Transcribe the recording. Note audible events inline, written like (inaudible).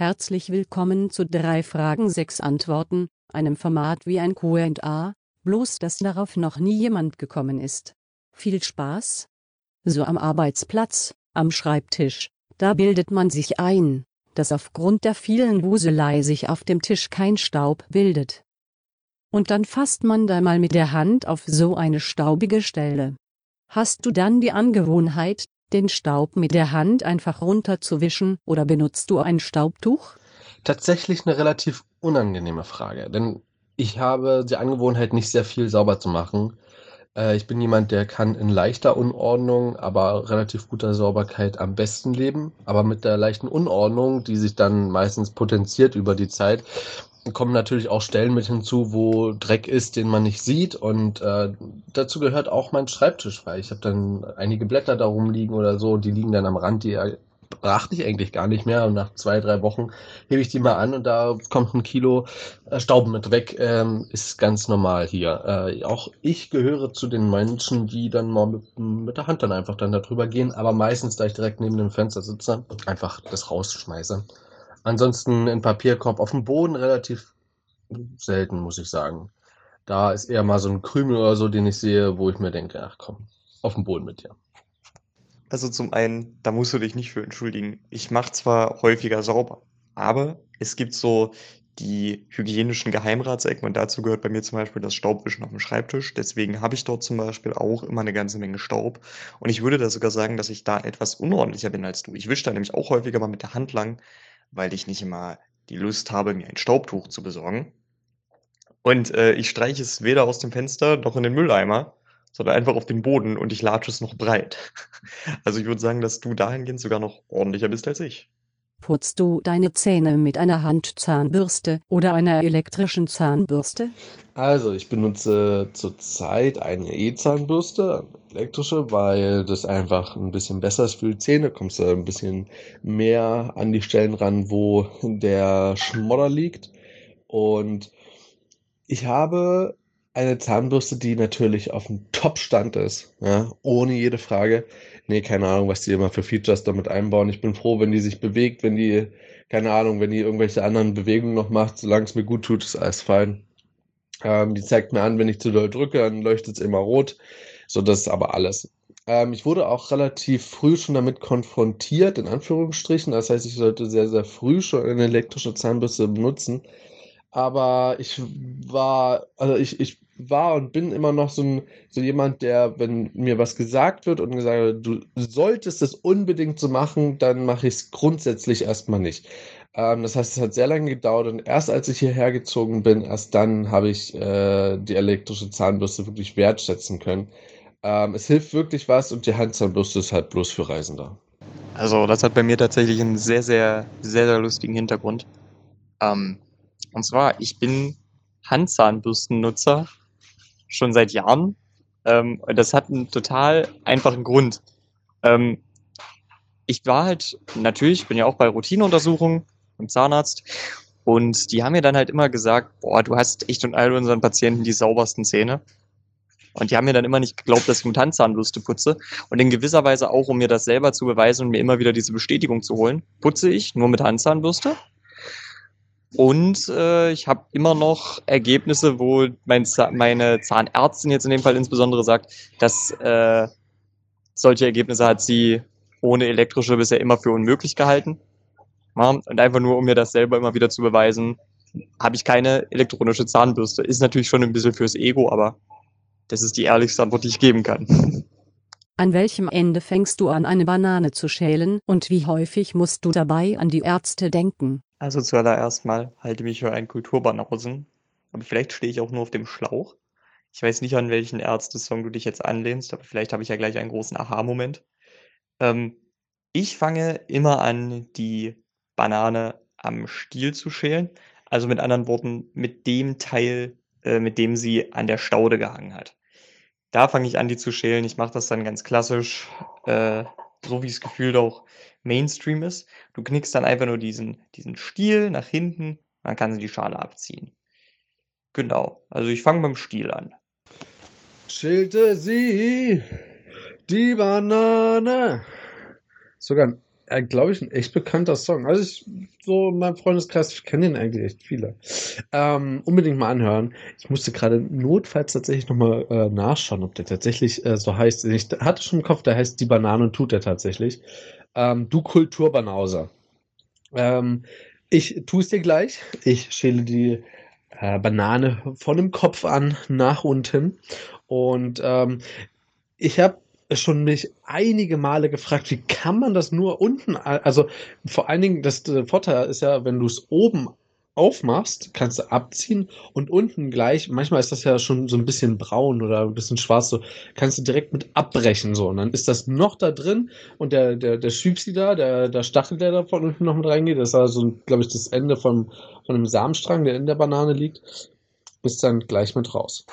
Herzlich willkommen zu drei Fragen sechs Antworten, einem Format wie ein Q&A, bloß dass darauf noch nie jemand gekommen ist. Viel Spaß! So am Arbeitsplatz, am Schreibtisch, da bildet man sich ein, dass aufgrund der vielen Wuselei sich auf dem Tisch kein Staub bildet. Und dann fasst man da mal mit der Hand auf so eine staubige Stelle. Hast du dann die Angewohnheit, den Staub mit der Hand einfach runterzuwischen oder benutzt du ein Staubtuch? Tatsächlich eine relativ unangenehme Frage, denn ich habe die Angewohnheit, nicht sehr viel sauber zu machen. Äh, ich bin jemand, der kann in leichter Unordnung, aber relativ guter Sauberkeit am besten leben. Aber mit der leichten Unordnung, die sich dann meistens potenziert über die Zeit, kommen natürlich auch Stellen mit hinzu, wo Dreck ist, den man nicht sieht. Und äh, dazu gehört auch mein Schreibtisch, weil ich habe dann einige Blätter da rumliegen oder so, die liegen dann am Rand, die brachte ich eigentlich gar nicht mehr. Und nach zwei, drei Wochen hebe ich die mal an und da kommt ein Kilo äh, Staub mit weg. Ähm, ist ganz normal hier. Äh, auch ich gehöre zu den Menschen, die dann mal mit, mit der Hand dann einfach dann darüber gehen. Aber meistens, da ich direkt neben dem Fenster sitze, einfach das rausschmeiße. Ansonsten in Papierkorb auf dem Boden relativ selten, muss ich sagen. Da ist eher mal so ein Krümel oder so, den ich sehe, wo ich mir denke, ach komm, auf dem Boden mit dir. Also zum einen, da musst du dich nicht für entschuldigen. Ich mache zwar häufiger sauber, aber es gibt so die hygienischen Geheimratsecken und dazu gehört bei mir zum Beispiel das Staubwischen auf dem Schreibtisch. Deswegen habe ich dort zum Beispiel auch immer eine ganze Menge Staub. Und ich würde da sogar sagen, dass ich da etwas unordentlicher bin als du. Ich wische da nämlich auch häufiger mal mit der Hand lang, weil ich nicht immer die Lust habe, mir ein Staubtuch zu besorgen. Und äh, ich streiche es weder aus dem Fenster noch in den Mülleimer, sondern einfach auf den Boden und ich latsche es noch breit. (laughs) Also ich würde sagen, dass du dahingehend sogar noch ordentlicher bist als ich. Putzt du deine Zähne mit einer Handzahnbürste oder einer elektrischen Zahnbürste? Also, ich benutze zurzeit eine E-Zahnbürste, elektrische, weil das einfach ein bisschen besser ist für die Zähne. Kommst du ein bisschen mehr an die Stellen ran, wo der Schmodder liegt. Und ich habe eine Zahnbürste, die natürlich auf dem Top-Stand ist, ja, ohne jede Frage. Nee, keine Ahnung, was die immer für Features damit einbauen. Ich bin froh, wenn die sich bewegt, wenn die, keine Ahnung, wenn die irgendwelche anderen Bewegungen noch macht, solange es mir gut tut, ist alles fein. Ähm, die zeigt mir an, wenn ich zu doll drücke, dann leuchtet es immer rot. So, das ist aber alles. Ähm, ich wurde auch relativ früh schon damit konfrontiert, in Anführungsstrichen. Das heißt, ich sollte sehr, sehr früh schon eine elektrische Zahnbürste benutzen. Aber ich war, also ich, ich war und bin immer noch so, ein, so jemand, der, wenn mir was gesagt wird und gesagt wird, du solltest es unbedingt so machen, dann mache ich es grundsätzlich erstmal nicht. Ähm, das heißt, es hat sehr lange gedauert und erst als ich hierher gezogen bin, erst dann habe ich äh, die elektrische Zahnbürste wirklich wertschätzen können. Ähm, es hilft wirklich was und die Handzahnbürste ist halt bloß für Reisende. Also das hat bei mir tatsächlich einen sehr, sehr, sehr, sehr lustigen Hintergrund. Ähm, und zwar, ich bin Handzahnbürstennutzer schon seit Jahren. Ähm, das hat einen total einfachen Grund. Ähm, ich war halt, natürlich, bin ja auch bei Routineuntersuchungen beim Zahnarzt und die haben mir dann halt immer gesagt, boah, du hast echt und all unseren Patienten die saubersten Zähne. Und die haben mir dann immer nicht geglaubt, dass ich mit Handzahnbürste putze. Und in gewisser Weise auch, um mir das selber zu beweisen und mir immer wieder diese Bestätigung zu holen, putze ich nur mit Handzahnbürste. Und äh, ich habe immer noch Ergebnisse, wo mein meine Zahnärztin jetzt in dem Fall insbesondere sagt, dass äh, solche Ergebnisse hat sie ohne elektrische bisher immer für unmöglich gehalten. Ja, und einfach nur, um mir das selber immer wieder zu beweisen, habe ich keine elektronische Zahnbürste. Ist natürlich schon ein bisschen fürs Ego, aber das ist die ehrlichste Antwort, die ich geben kann. An welchem Ende fängst du an, eine Banane zu schälen und wie häufig musst du dabei an die Ärzte denken? Also zuallererst mal halte mich für einen Kulturbanausen, aber vielleicht stehe ich auch nur auf dem Schlauch. Ich weiß nicht, an welchen Ärzte-Song du dich jetzt anlehnst, aber vielleicht habe ich ja gleich einen großen Aha-Moment. Ähm, ich fange immer an, die Banane am Stiel zu schälen. Also mit anderen Worten, mit dem Teil, äh, mit dem sie an der Staude gehangen hat. Da fange ich an, die zu schälen. Ich mache das dann ganz klassisch, äh, so wie es gefühlt auch Mainstream ist. Du knickst dann einfach nur diesen, diesen Stiel nach hinten, dann kann sie die Schale abziehen. Genau, also ich fange beim Stiel an. Schälte sie die Banane. Sogar ein äh, glaube ich, ein echt bekannter Song. Also ich, so in meinem Freundeskreis, ich kenne den eigentlich echt viele. Ähm, unbedingt mal anhören. Ich musste gerade notfalls tatsächlich nochmal äh, nachschauen, ob der tatsächlich äh, so heißt. Ich hatte schon im Kopf, der heißt Die Banane und tut der tatsächlich. Ähm, du Kulturbanauser. Ähm, ich tue es dir gleich. Ich schäle die äh, Banane von dem Kopf an nach unten. Und ähm, ich habe schon mich einige Male gefragt, wie kann man das nur unten, also vor allen Dingen, das Vorteil ist ja, wenn du es oben aufmachst, kannst du abziehen und unten gleich, manchmal ist das ja schon so ein bisschen braun oder ein bisschen schwarz, so kannst du direkt mit abbrechen so und dann ist das noch da drin und der, der, der Schübsi da, der, der Stachel, der da von unten noch mit reingeht, das ist also, glaube ich, das Ende vom, von einem Samenstrang, der in der Banane liegt, ist dann gleich mit raus.